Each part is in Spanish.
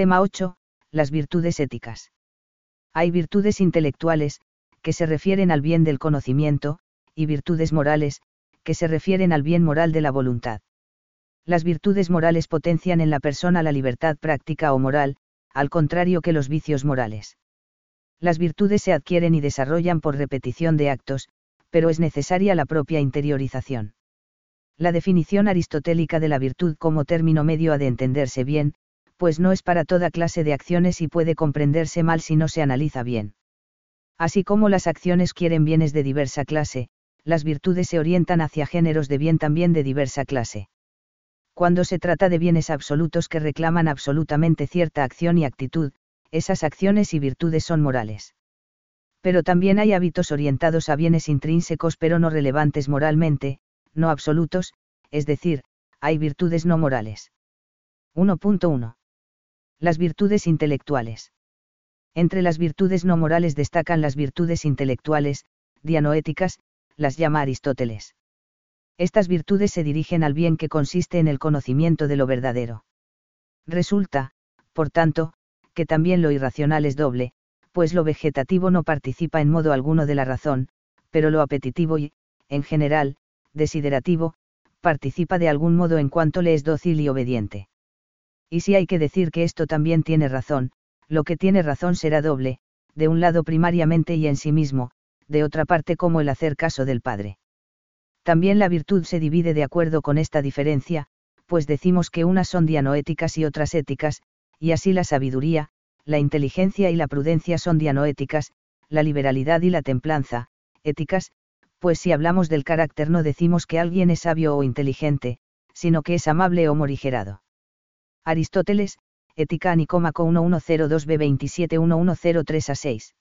Tema 8. Las virtudes éticas. Hay virtudes intelectuales, que se refieren al bien del conocimiento, y virtudes morales, que se refieren al bien moral de la voluntad. Las virtudes morales potencian en la persona la libertad práctica o moral, al contrario que los vicios morales. Las virtudes se adquieren y desarrollan por repetición de actos, pero es necesaria la propia interiorización. La definición aristotélica de la virtud como término medio ha de entenderse bien, pues no es para toda clase de acciones y puede comprenderse mal si no se analiza bien. Así como las acciones quieren bienes de diversa clase, las virtudes se orientan hacia géneros de bien también de diversa clase. Cuando se trata de bienes absolutos que reclaman absolutamente cierta acción y actitud, esas acciones y virtudes son morales. Pero también hay hábitos orientados a bienes intrínsecos pero no relevantes moralmente, no absolutos, es decir, hay virtudes no morales. 1.1. Las virtudes intelectuales. Entre las virtudes no morales destacan las virtudes intelectuales, dianoéticas, las llama Aristóteles. Estas virtudes se dirigen al bien que consiste en el conocimiento de lo verdadero. Resulta, por tanto, que también lo irracional es doble, pues lo vegetativo no participa en modo alguno de la razón, pero lo apetitivo y, en general, desiderativo, participa de algún modo en cuanto le es dócil y obediente. Y si hay que decir que esto también tiene razón, lo que tiene razón será doble, de un lado primariamente y en sí mismo, de otra parte como el hacer caso del Padre. También la virtud se divide de acuerdo con esta diferencia, pues decimos que unas son dianoéticas y otras éticas, y así la sabiduría, la inteligencia y la prudencia son dianoéticas, la liberalidad y la templanza, éticas, pues si hablamos del carácter no decimos que alguien es sabio o inteligente, sino que es amable o morigerado. Aristóteles, Ética Nicómaco 1102b 1103 a 6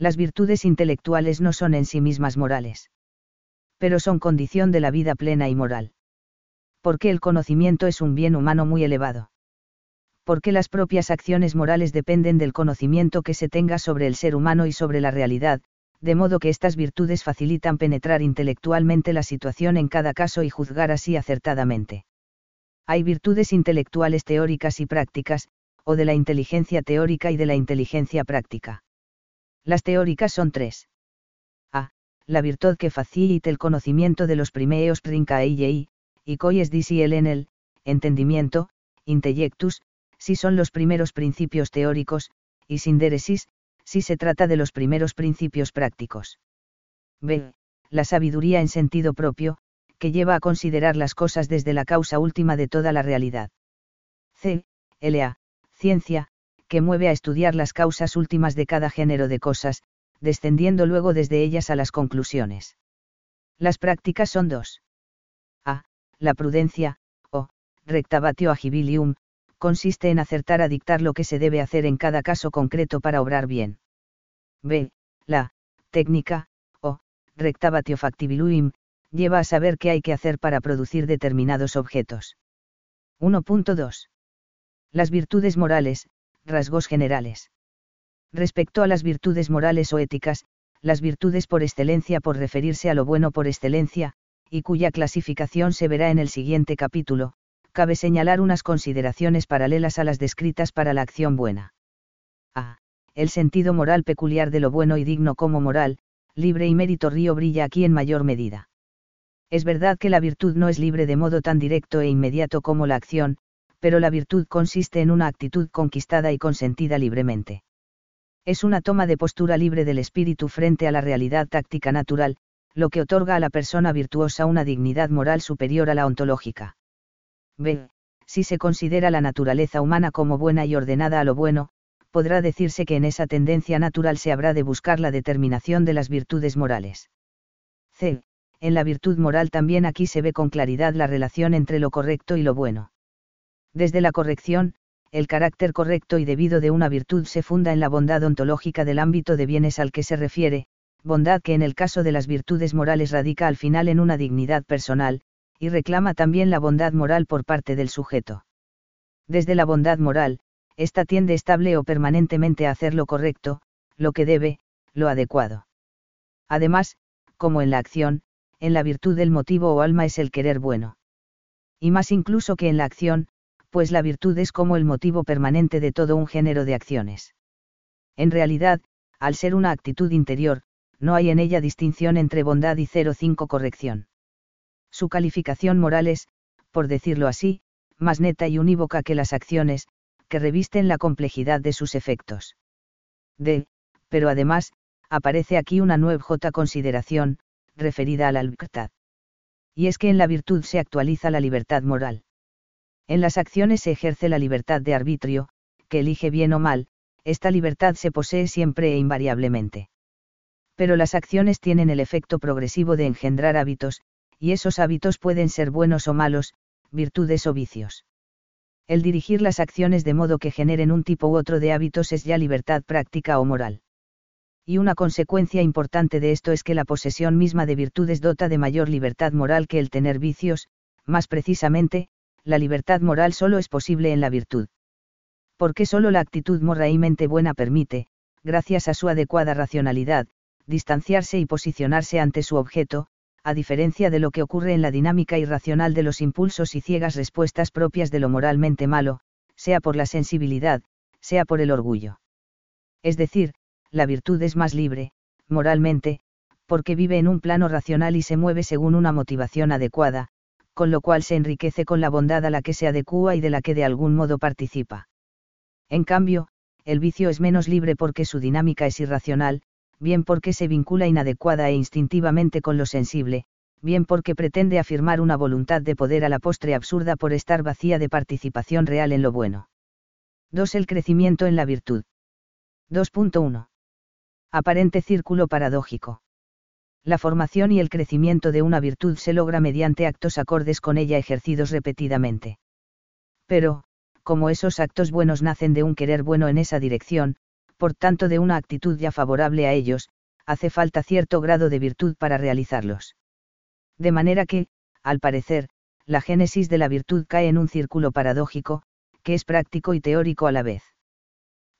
las virtudes intelectuales no son en sí mismas morales. Pero son condición de la vida plena y moral. Porque el conocimiento es un bien humano muy elevado. Porque las propias acciones morales dependen del conocimiento que se tenga sobre el ser humano y sobre la realidad, de modo que estas virtudes facilitan penetrar intelectualmente la situación en cada caso y juzgar así acertadamente. Hay virtudes intelectuales teóricas y prácticas, o de la inteligencia teórica y de la inteligencia práctica. Las teóricas son tres. A. La virtud que facilita el conocimiento de los primeos princaei, y coies disi el en el, entendimiento, intellectus, si son los primeros principios teóricos, y sinderesis, si se trata de los primeros principios prácticos. B. La sabiduría en sentido propio, que lleva a considerar las cosas desde la causa última de toda la realidad. C. L.A. Ciencia, que mueve a estudiar las causas últimas de cada género de cosas, descendiendo luego desde ellas a las conclusiones. Las prácticas son dos. A. La prudencia, o, rectabatio agibilium, consiste en acertar a dictar lo que se debe hacer en cada caso concreto para obrar bien. B. La, técnica, o, rectabatio factibiluim, lleva a saber qué hay que hacer para producir determinados objetos. 1.2. Las virtudes morales, rasgos generales. Respecto a las virtudes morales o éticas, las virtudes por excelencia por referirse a lo bueno por excelencia, y cuya clasificación se verá en el siguiente capítulo, cabe señalar unas consideraciones paralelas a las descritas para la acción buena. A. El sentido moral peculiar de lo bueno y digno como moral, libre y mérito río brilla aquí en mayor medida. Es verdad que la virtud no es libre de modo tan directo e inmediato como la acción, pero la virtud consiste en una actitud conquistada y consentida libremente. Es una toma de postura libre del espíritu frente a la realidad táctica natural, lo que otorga a la persona virtuosa una dignidad moral superior a la ontológica. B. Si se considera la naturaleza humana como buena y ordenada a lo bueno, podrá decirse que en esa tendencia natural se habrá de buscar la determinación de las virtudes morales. C. En la virtud moral también aquí se ve con claridad la relación entre lo correcto y lo bueno. Desde la corrección, el carácter correcto y debido de una virtud se funda en la bondad ontológica del ámbito de bienes al que se refiere, bondad que en el caso de las virtudes morales radica al final en una dignidad personal, y reclama también la bondad moral por parte del sujeto. Desde la bondad moral, ésta tiende estable o permanentemente a hacer lo correcto, lo que debe, lo adecuado. Además, como en la acción, en la virtud del motivo o alma es el querer bueno. Y más incluso que en la acción, pues la virtud es como el motivo permanente de todo un género de acciones. En realidad, al ser una actitud interior, no hay en ella distinción entre bondad y 0,5 corrección. Su calificación moral es, por decirlo así, más neta y unívoca que las acciones, que revisten la complejidad de sus efectos. D. Pero además, aparece aquí una nueva consideración, referida a la libertad. Y es que en la virtud se actualiza la libertad moral. En las acciones se ejerce la libertad de arbitrio, que elige bien o mal, esta libertad se posee siempre e invariablemente. Pero las acciones tienen el efecto progresivo de engendrar hábitos, y esos hábitos pueden ser buenos o malos, virtudes o vicios. El dirigir las acciones de modo que generen un tipo u otro de hábitos es ya libertad práctica o moral. Y una consecuencia importante de esto es que la posesión misma de virtudes dota de mayor libertad moral que el tener vicios, más precisamente, la libertad moral solo es posible en la virtud. Porque solo la actitud moralmente buena permite, gracias a su adecuada racionalidad, distanciarse y posicionarse ante su objeto, a diferencia de lo que ocurre en la dinámica irracional de los impulsos y ciegas respuestas propias de lo moralmente malo, sea por la sensibilidad, sea por el orgullo. Es decir, la virtud es más libre, moralmente, porque vive en un plano racional y se mueve según una motivación adecuada, con lo cual se enriquece con la bondad a la que se adecúa y de la que de algún modo participa. En cambio, el vicio es menos libre porque su dinámica es irracional, bien porque se vincula inadecuada e instintivamente con lo sensible, bien porque pretende afirmar una voluntad de poder a la postre absurda por estar vacía de participación real en lo bueno. 2. El crecimiento en la virtud. 2.1. Aparente círculo paradójico. La formación y el crecimiento de una virtud se logra mediante actos acordes con ella ejercidos repetidamente. Pero, como esos actos buenos nacen de un querer bueno en esa dirección, por tanto de una actitud ya favorable a ellos, hace falta cierto grado de virtud para realizarlos. De manera que, al parecer, la génesis de la virtud cae en un círculo paradójico, que es práctico y teórico a la vez.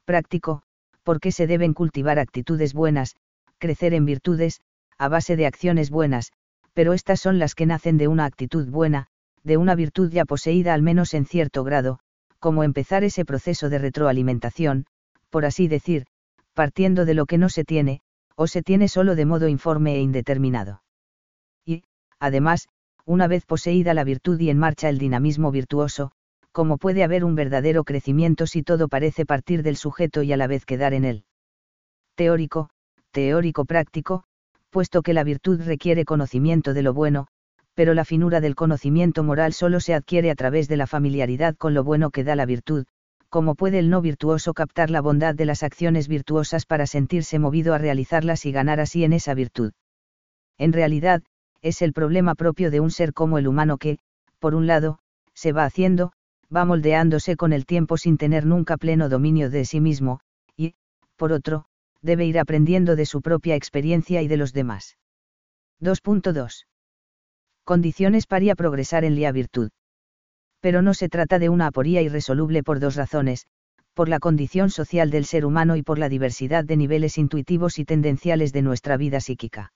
Práctico, porque se deben cultivar actitudes buenas, crecer en virtudes, a base de acciones buenas, pero estas son las que nacen de una actitud buena, de una virtud ya poseída al menos en cierto grado, como empezar ese proceso de retroalimentación, por así decir, partiendo de lo que no se tiene, o se tiene solo de modo informe e indeterminado. Y, además, una vez poseída la virtud y en marcha el dinamismo virtuoso, como puede haber un verdadero crecimiento si todo parece partir del sujeto y a la vez quedar en él. Teórico, teórico práctico, puesto que la virtud requiere conocimiento de lo bueno, pero la finura del conocimiento moral solo se adquiere a través de la familiaridad con lo bueno que da la virtud, como puede el no virtuoso captar la bondad de las acciones virtuosas para sentirse movido a realizarlas y ganar así en esa virtud. En realidad, es el problema propio de un ser como el humano que, por un lado, se va haciendo, va moldeándose con el tiempo sin tener nunca pleno dominio de sí mismo, y, por otro, debe ir aprendiendo de su propia experiencia y de los demás. 2.2. Condiciones para progresar en la virtud pero no se trata de una aporía irresoluble por dos razones, por la condición social del ser humano y por la diversidad de niveles intuitivos y tendenciales de nuestra vida psíquica.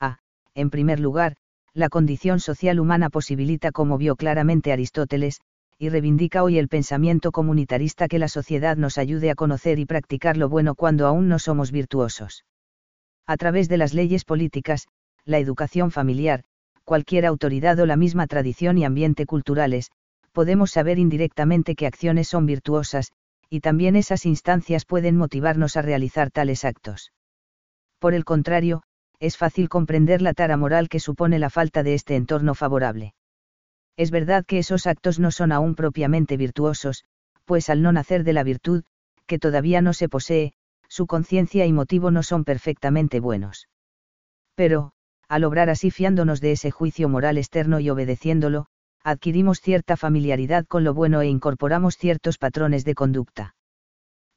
A. En primer lugar, la condición social humana posibilita, como vio claramente Aristóteles, y reivindica hoy el pensamiento comunitarista que la sociedad nos ayude a conocer y practicar lo bueno cuando aún no somos virtuosos. A través de las leyes políticas, la educación familiar, cualquier autoridad o la misma tradición y ambiente culturales, podemos saber indirectamente qué acciones son virtuosas, y también esas instancias pueden motivarnos a realizar tales actos. Por el contrario, es fácil comprender la tara moral que supone la falta de este entorno favorable. Es verdad que esos actos no son aún propiamente virtuosos, pues al no nacer de la virtud, que todavía no se posee, su conciencia y motivo no son perfectamente buenos. Pero, al obrar así fiándonos de ese juicio moral externo y obedeciéndolo, adquirimos cierta familiaridad con lo bueno e incorporamos ciertos patrones de conducta.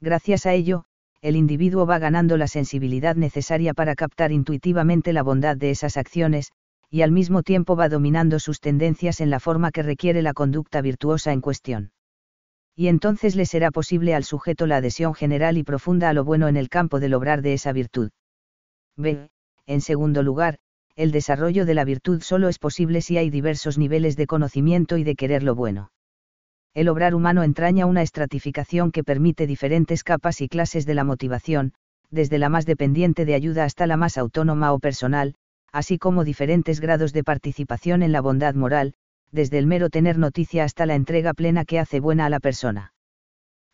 Gracias a ello, el individuo va ganando la sensibilidad necesaria para captar intuitivamente la bondad de esas acciones, y al mismo tiempo va dominando sus tendencias en la forma que requiere la conducta virtuosa en cuestión. Y entonces le será posible al sujeto la adhesión general y profunda a lo bueno en el campo del obrar de esa virtud. B. En segundo lugar, el desarrollo de la virtud solo es posible si hay diversos niveles de conocimiento y de querer lo bueno. El obrar humano entraña una estratificación que permite diferentes capas y clases de la motivación, desde la más dependiente de ayuda hasta la más autónoma o personal, así como diferentes grados de participación en la bondad moral, desde el mero tener noticia hasta la entrega plena que hace buena a la persona.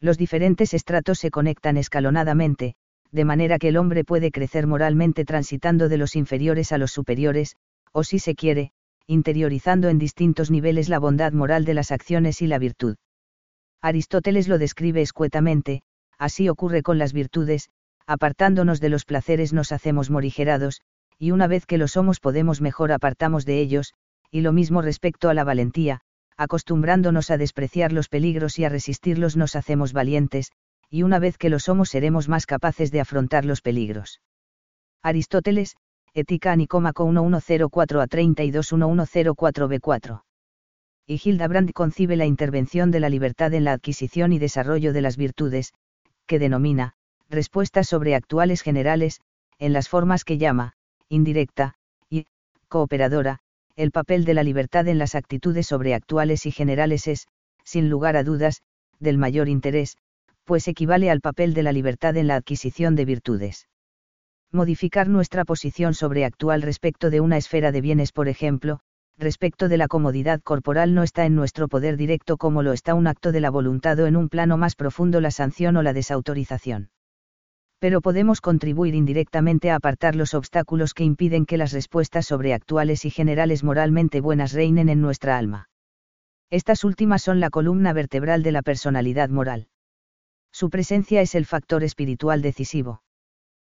Los diferentes estratos se conectan escalonadamente, de manera que el hombre puede crecer moralmente transitando de los inferiores a los superiores, o si se quiere, interiorizando en distintos niveles la bondad moral de las acciones y la virtud. Aristóteles lo describe escuetamente, así ocurre con las virtudes, apartándonos de los placeres nos hacemos morigerados, y una vez que lo somos podemos mejor apartamos de ellos, y lo mismo respecto a la valentía, acostumbrándonos a despreciar los peligros y a resistirlos nos hacemos valientes, y una vez que lo somos seremos más capaces de afrontar los peligros. Aristóteles, Ética Nicómaco 1104 a 32 1104 B4. Y Hildebrand concibe la intervención de la libertad en la adquisición y desarrollo de las virtudes, que denomina, respuestas sobre actuales generales, en las formas que llama, indirecta, y, cooperadora, el papel de la libertad en las actitudes sobreactuales y generales es, sin lugar a dudas, del mayor interés, pues equivale al papel de la libertad en la adquisición de virtudes. Modificar nuestra posición sobreactual respecto de una esfera de bienes, por ejemplo, respecto de la comodidad corporal no está en nuestro poder directo como lo está un acto de la voluntad o en un plano más profundo la sanción o la desautorización pero podemos contribuir indirectamente a apartar los obstáculos que impiden que las respuestas sobreactuales y generales moralmente buenas reinen en nuestra alma. Estas últimas son la columna vertebral de la personalidad moral. Su presencia es el factor espiritual decisivo.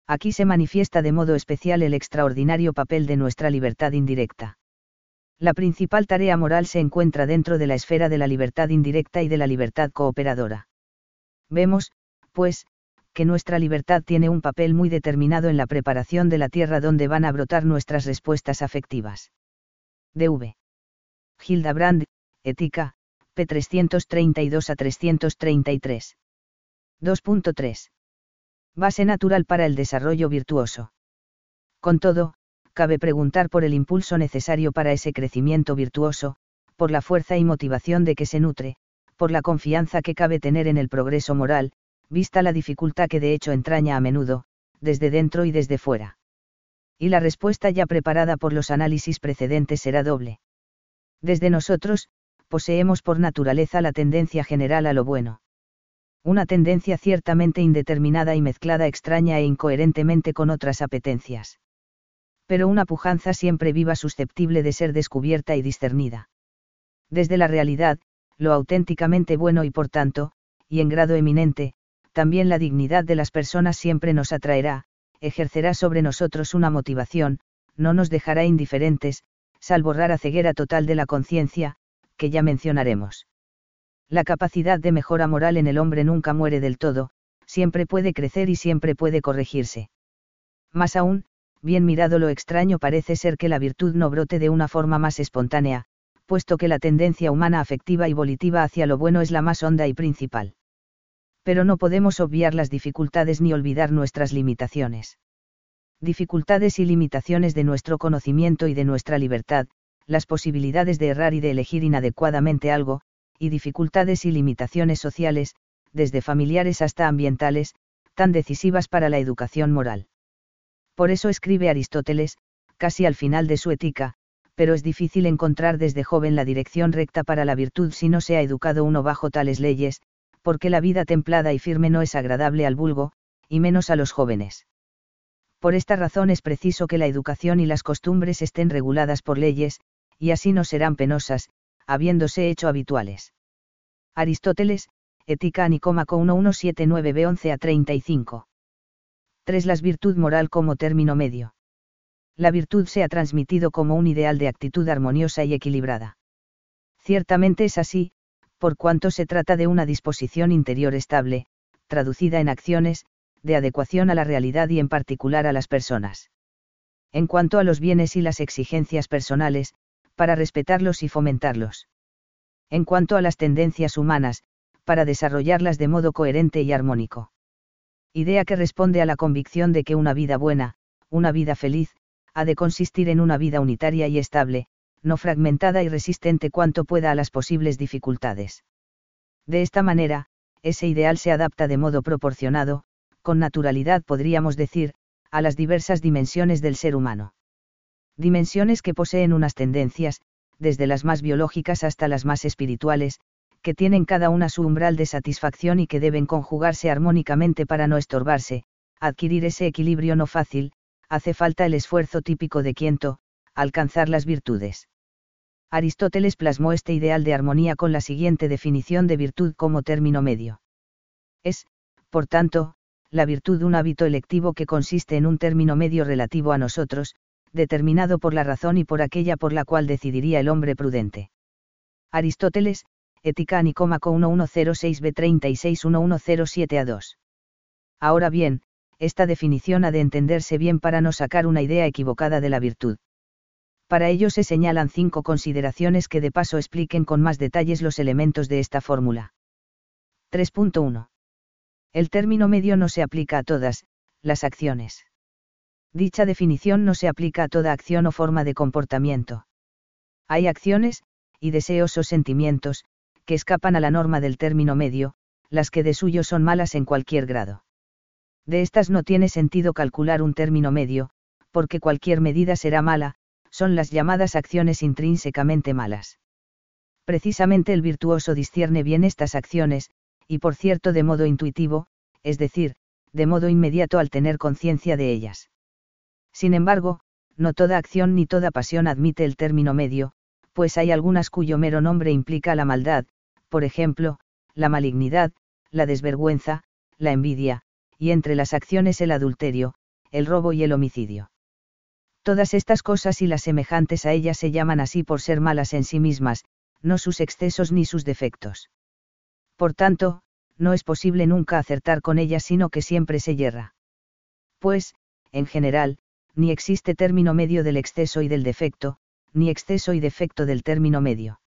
Aquí se manifiesta de modo especial el extraordinario papel de nuestra libertad indirecta. La principal tarea moral se encuentra dentro de la esfera de la libertad indirecta y de la libertad cooperadora. Vemos, pues, que nuestra libertad tiene un papel muy determinado en la preparación de la tierra donde van a brotar nuestras respuestas afectivas. DV. Hildebrand, Ética, p. 332 a 333. 2.3. Base natural para el desarrollo virtuoso. Con todo, cabe preguntar por el impulso necesario para ese crecimiento virtuoso, por la fuerza y motivación de que se nutre, por la confianza que cabe tener en el progreso moral, vista la dificultad que de hecho entraña a menudo, desde dentro y desde fuera. Y la respuesta ya preparada por los análisis precedentes será doble. Desde nosotros, poseemos por naturaleza la tendencia general a lo bueno. Una tendencia ciertamente indeterminada y mezclada extraña e incoherentemente con otras apetencias. Pero una pujanza siempre viva susceptible de ser descubierta y discernida. Desde la realidad, lo auténticamente bueno y por tanto, y en grado eminente, también la dignidad de las personas siempre nos atraerá, ejercerá sobre nosotros una motivación, no nos dejará indiferentes, salvo rara ceguera total de la conciencia, que ya mencionaremos. La capacidad de mejora moral en el hombre nunca muere del todo, siempre puede crecer y siempre puede corregirse. Más aún, bien mirado lo extraño parece ser que la virtud no brote de una forma más espontánea, puesto que la tendencia humana afectiva y volitiva hacia lo bueno es la más honda y principal pero no podemos obviar las dificultades ni olvidar nuestras limitaciones. Dificultades y limitaciones de nuestro conocimiento y de nuestra libertad, las posibilidades de errar y de elegir inadecuadamente algo, y dificultades y limitaciones sociales, desde familiares hasta ambientales, tan decisivas para la educación moral. Por eso escribe Aristóteles, casi al final de su ética, pero es difícil encontrar desde joven la dirección recta para la virtud si no se ha educado uno bajo tales leyes, porque la vida templada y firme no es agradable al vulgo, y menos a los jóvenes. Por esta razón es preciso que la educación y las costumbres estén reguladas por leyes, y así no serán penosas, habiéndose hecho habituales. Aristóteles, Ética Nicómaco 1179b 11 a 35. 3. Las virtud moral como término medio. La virtud se ha transmitido como un ideal de actitud armoniosa y equilibrada. Ciertamente es así, por cuanto se trata de una disposición interior estable, traducida en acciones, de adecuación a la realidad y en particular a las personas. En cuanto a los bienes y las exigencias personales, para respetarlos y fomentarlos. En cuanto a las tendencias humanas, para desarrollarlas de modo coherente y armónico. Idea que responde a la convicción de que una vida buena, una vida feliz, ha de consistir en una vida unitaria y estable, no fragmentada y resistente cuanto pueda a las posibles dificultades. De esta manera, ese ideal se adapta de modo proporcionado, con naturalidad podríamos decir, a las diversas dimensiones del ser humano. Dimensiones que poseen unas tendencias, desde las más biológicas hasta las más espirituales, que tienen cada una su umbral de satisfacción y que deben conjugarse armónicamente para no estorbarse, adquirir ese equilibrio no fácil, hace falta el esfuerzo típico de Quiento, alcanzar las virtudes. Aristóteles plasmó este ideal de armonía con la siguiente definición de virtud como término medio. Es, por tanto, la virtud un hábito electivo que consiste en un término medio relativo a nosotros, determinado por la razón y por aquella por la cual decidiría el hombre prudente. Aristóteles, Ética Nicómaco 1106b361107 a 2. Ahora bien, esta definición ha de entenderse bien para no sacar una idea equivocada de la virtud. Para ello se señalan cinco consideraciones que de paso expliquen con más detalles los elementos de esta fórmula. 3.1. El término medio no se aplica a todas, las acciones. Dicha definición no se aplica a toda acción o forma de comportamiento. Hay acciones, y deseos o sentimientos, que escapan a la norma del término medio, las que de suyo son malas en cualquier grado. De estas no tiene sentido calcular un término medio, porque cualquier medida será mala, son las llamadas acciones intrínsecamente malas. Precisamente el virtuoso discierne bien estas acciones, y por cierto de modo intuitivo, es decir, de modo inmediato al tener conciencia de ellas. Sin embargo, no toda acción ni toda pasión admite el término medio, pues hay algunas cuyo mero nombre implica la maldad, por ejemplo, la malignidad, la desvergüenza, la envidia, y entre las acciones el adulterio, el robo y el homicidio. Todas estas cosas y las semejantes a ellas se llaman así por ser malas en sí mismas, no sus excesos ni sus defectos. Por tanto, no es posible nunca acertar con ellas sino que siempre se yerra. Pues, en general, ni existe término medio del exceso y del defecto, ni exceso y defecto del término medio.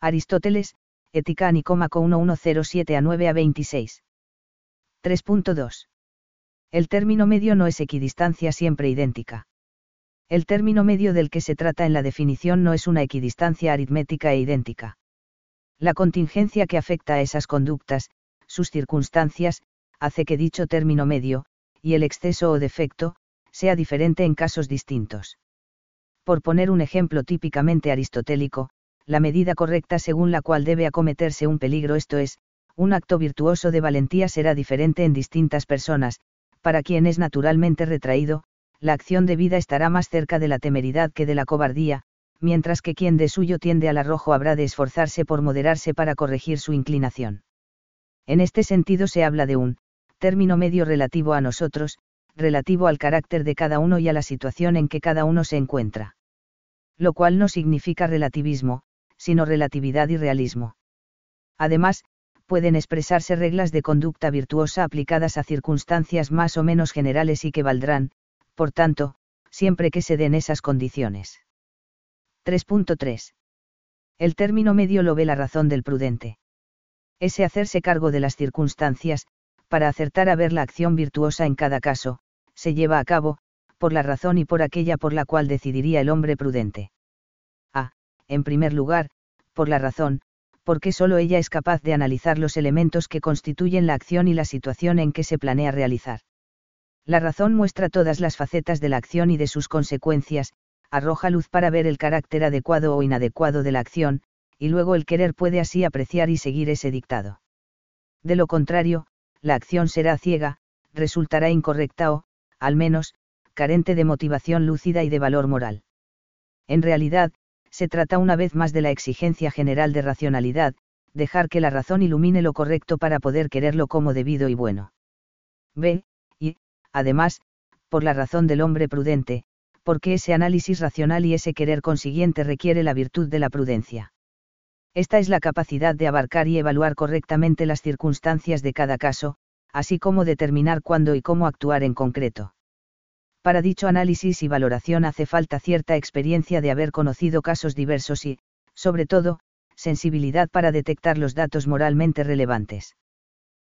Aristóteles, Ética Nicómaco 1107 a 9 a 26. 3.2. El término medio no es equidistancia siempre idéntica. El término medio del que se trata en la definición no es una equidistancia aritmética e idéntica. La contingencia que afecta a esas conductas, sus circunstancias, hace que dicho término medio, y el exceso o defecto, sea diferente en casos distintos. Por poner un ejemplo típicamente aristotélico, la medida correcta según la cual debe acometerse un peligro, esto es, un acto virtuoso de valentía será diferente en distintas personas, para quien es naturalmente retraído, la acción de vida estará más cerca de la temeridad que de la cobardía, mientras que quien de suyo tiende al arrojo habrá de esforzarse por moderarse para corregir su inclinación. En este sentido se habla de un término medio relativo a nosotros, relativo al carácter de cada uno y a la situación en que cada uno se encuentra. Lo cual no significa relativismo, sino relatividad y realismo. Además, pueden expresarse reglas de conducta virtuosa aplicadas a circunstancias más o menos generales y que valdrán, por tanto, siempre que se den esas condiciones. 3.3. El término medio lo ve la razón del prudente. Ese hacerse cargo de las circunstancias, para acertar a ver la acción virtuosa en cada caso, se lleva a cabo, por la razón y por aquella por la cual decidiría el hombre prudente en primer lugar, por la razón, porque solo ella es capaz de analizar los elementos que constituyen la acción y la situación en que se planea realizar. La razón muestra todas las facetas de la acción y de sus consecuencias, arroja luz para ver el carácter adecuado o inadecuado de la acción, y luego el querer puede así apreciar y seguir ese dictado. De lo contrario, la acción será ciega, resultará incorrecta o, al menos, carente de motivación lúcida y de valor moral. En realidad, se trata una vez más de la exigencia general de racionalidad, dejar que la razón ilumine lo correcto para poder quererlo como debido y bueno. B. Además, por la razón del hombre prudente, porque ese análisis racional y ese querer consiguiente requiere la virtud de la prudencia. Esta es la capacidad de abarcar y evaluar correctamente las circunstancias de cada caso, así como determinar cuándo y cómo actuar en concreto. Para dicho análisis y valoración hace falta cierta experiencia de haber conocido casos diversos y, sobre todo, sensibilidad para detectar los datos moralmente relevantes.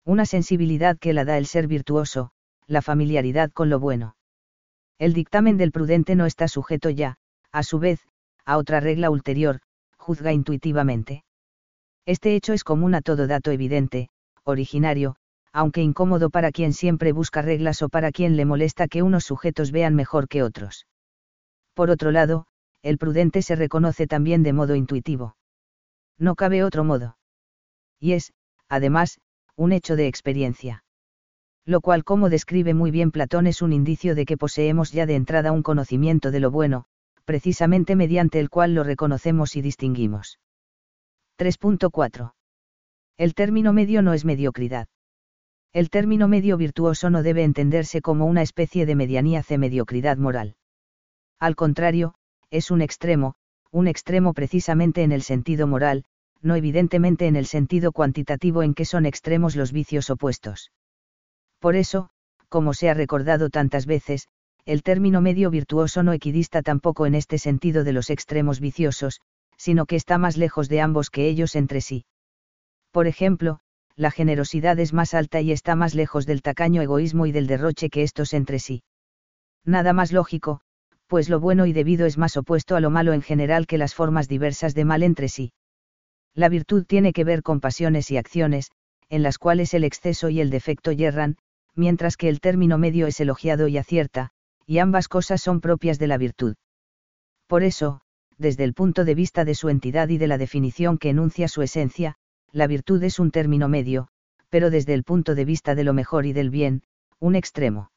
Una sensibilidad que la da el ser virtuoso, la familiaridad con lo bueno. El dictamen del prudente no está sujeto ya, a su vez, a otra regla ulterior, juzga intuitivamente. Este hecho es común a todo dato evidente, originario, aunque incómodo para quien siempre busca reglas o para quien le molesta que unos sujetos vean mejor que otros. Por otro lado, el prudente se reconoce también de modo intuitivo. No cabe otro modo. Y es, además, un hecho de experiencia. Lo cual, como describe muy bien Platón, es un indicio de que poseemos ya de entrada un conocimiento de lo bueno, precisamente mediante el cual lo reconocemos y distinguimos. 3.4. El término medio no es mediocridad. El término medio virtuoso no debe entenderse como una especie de medianía c mediocridad moral. Al contrario, es un extremo, un extremo precisamente en el sentido moral, no evidentemente en el sentido cuantitativo en que son extremos los vicios opuestos. Por eso, como se ha recordado tantas veces, el término medio virtuoso no equidista tampoco en este sentido de los extremos viciosos, sino que está más lejos de ambos que ellos entre sí. Por ejemplo, la generosidad es más alta y está más lejos del tacaño egoísmo y del derroche que estos entre sí. Nada más lógico, pues lo bueno y debido es más opuesto a lo malo en general que las formas diversas de mal entre sí. La virtud tiene que ver con pasiones y acciones, en las cuales el exceso y el defecto yerran, mientras que el término medio es elogiado y acierta, y ambas cosas son propias de la virtud. Por eso, desde el punto de vista de su entidad y de la definición que enuncia su esencia, la virtud es un término medio, pero desde el punto de vista de lo mejor y del bien, un extremo.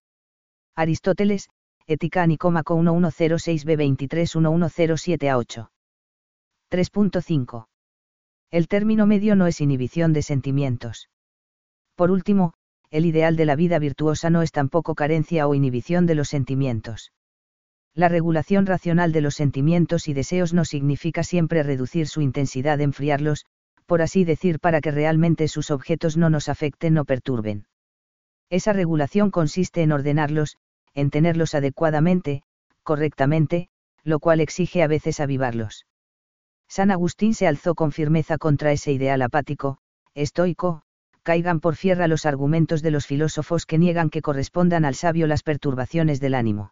Aristóteles, Ética Nicómaco 1106b 1107 a 8. 3.5. El término medio no es inhibición de sentimientos. Por último, el ideal de la vida virtuosa no es tampoco carencia o inhibición de los sentimientos. La regulación racional de los sentimientos y deseos no significa siempre reducir su intensidad, enfriarlos, por así decir, para que realmente sus objetos no nos afecten o perturben. Esa regulación consiste en ordenarlos, en tenerlos adecuadamente, correctamente, lo cual exige a veces avivarlos. San Agustín se alzó con firmeza contra ese ideal apático, estoico, caigan por fierra los argumentos de los filósofos que niegan que correspondan al sabio las perturbaciones del ánimo.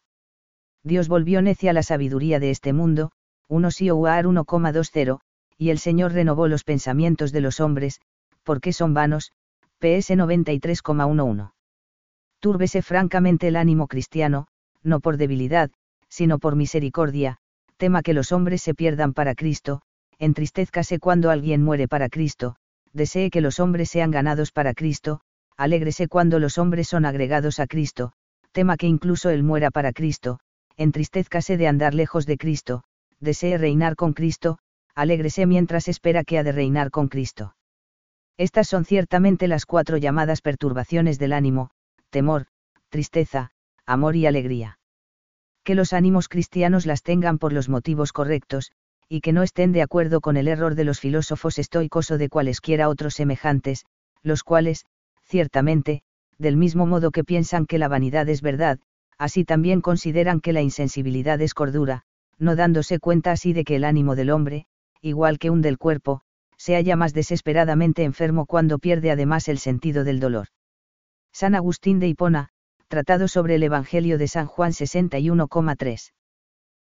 Dios volvió necia la sabiduría de este mundo, 1 Sioar 1,20, y el Señor renovó los pensamientos de los hombres, porque son vanos, PS 93,11. Túrbese francamente el ánimo cristiano, no por debilidad, sino por misericordia, tema que los hombres se pierdan para Cristo, entristezcase cuando alguien muere para Cristo, desee que los hombres sean ganados para Cristo, alégrese cuando los hombres son agregados a Cristo, tema que incluso él muera para Cristo, entristezcase de andar lejos de Cristo, desee reinar con Cristo, alégrese mientras espera que ha de reinar con Cristo. Estas son ciertamente las cuatro llamadas perturbaciones del ánimo, temor, tristeza, amor y alegría. Que los ánimos cristianos las tengan por los motivos correctos, y que no estén de acuerdo con el error de los filósofos estoicos o de cualesquiera otros semejantes, los cuales, ciertamente, del mismo modo que piensan que la vanidad es verdad, así también consideran que la insensibilidad es cordura, no dándose cuenta así de que el ánimo del hombre, igual que un del cuerpo, se halla más desesperadamente enfermo cuando pierde además el sentido del dolor. San Agustín de Hipona, Tratado sobre el Evangelio de San Juan 61,3.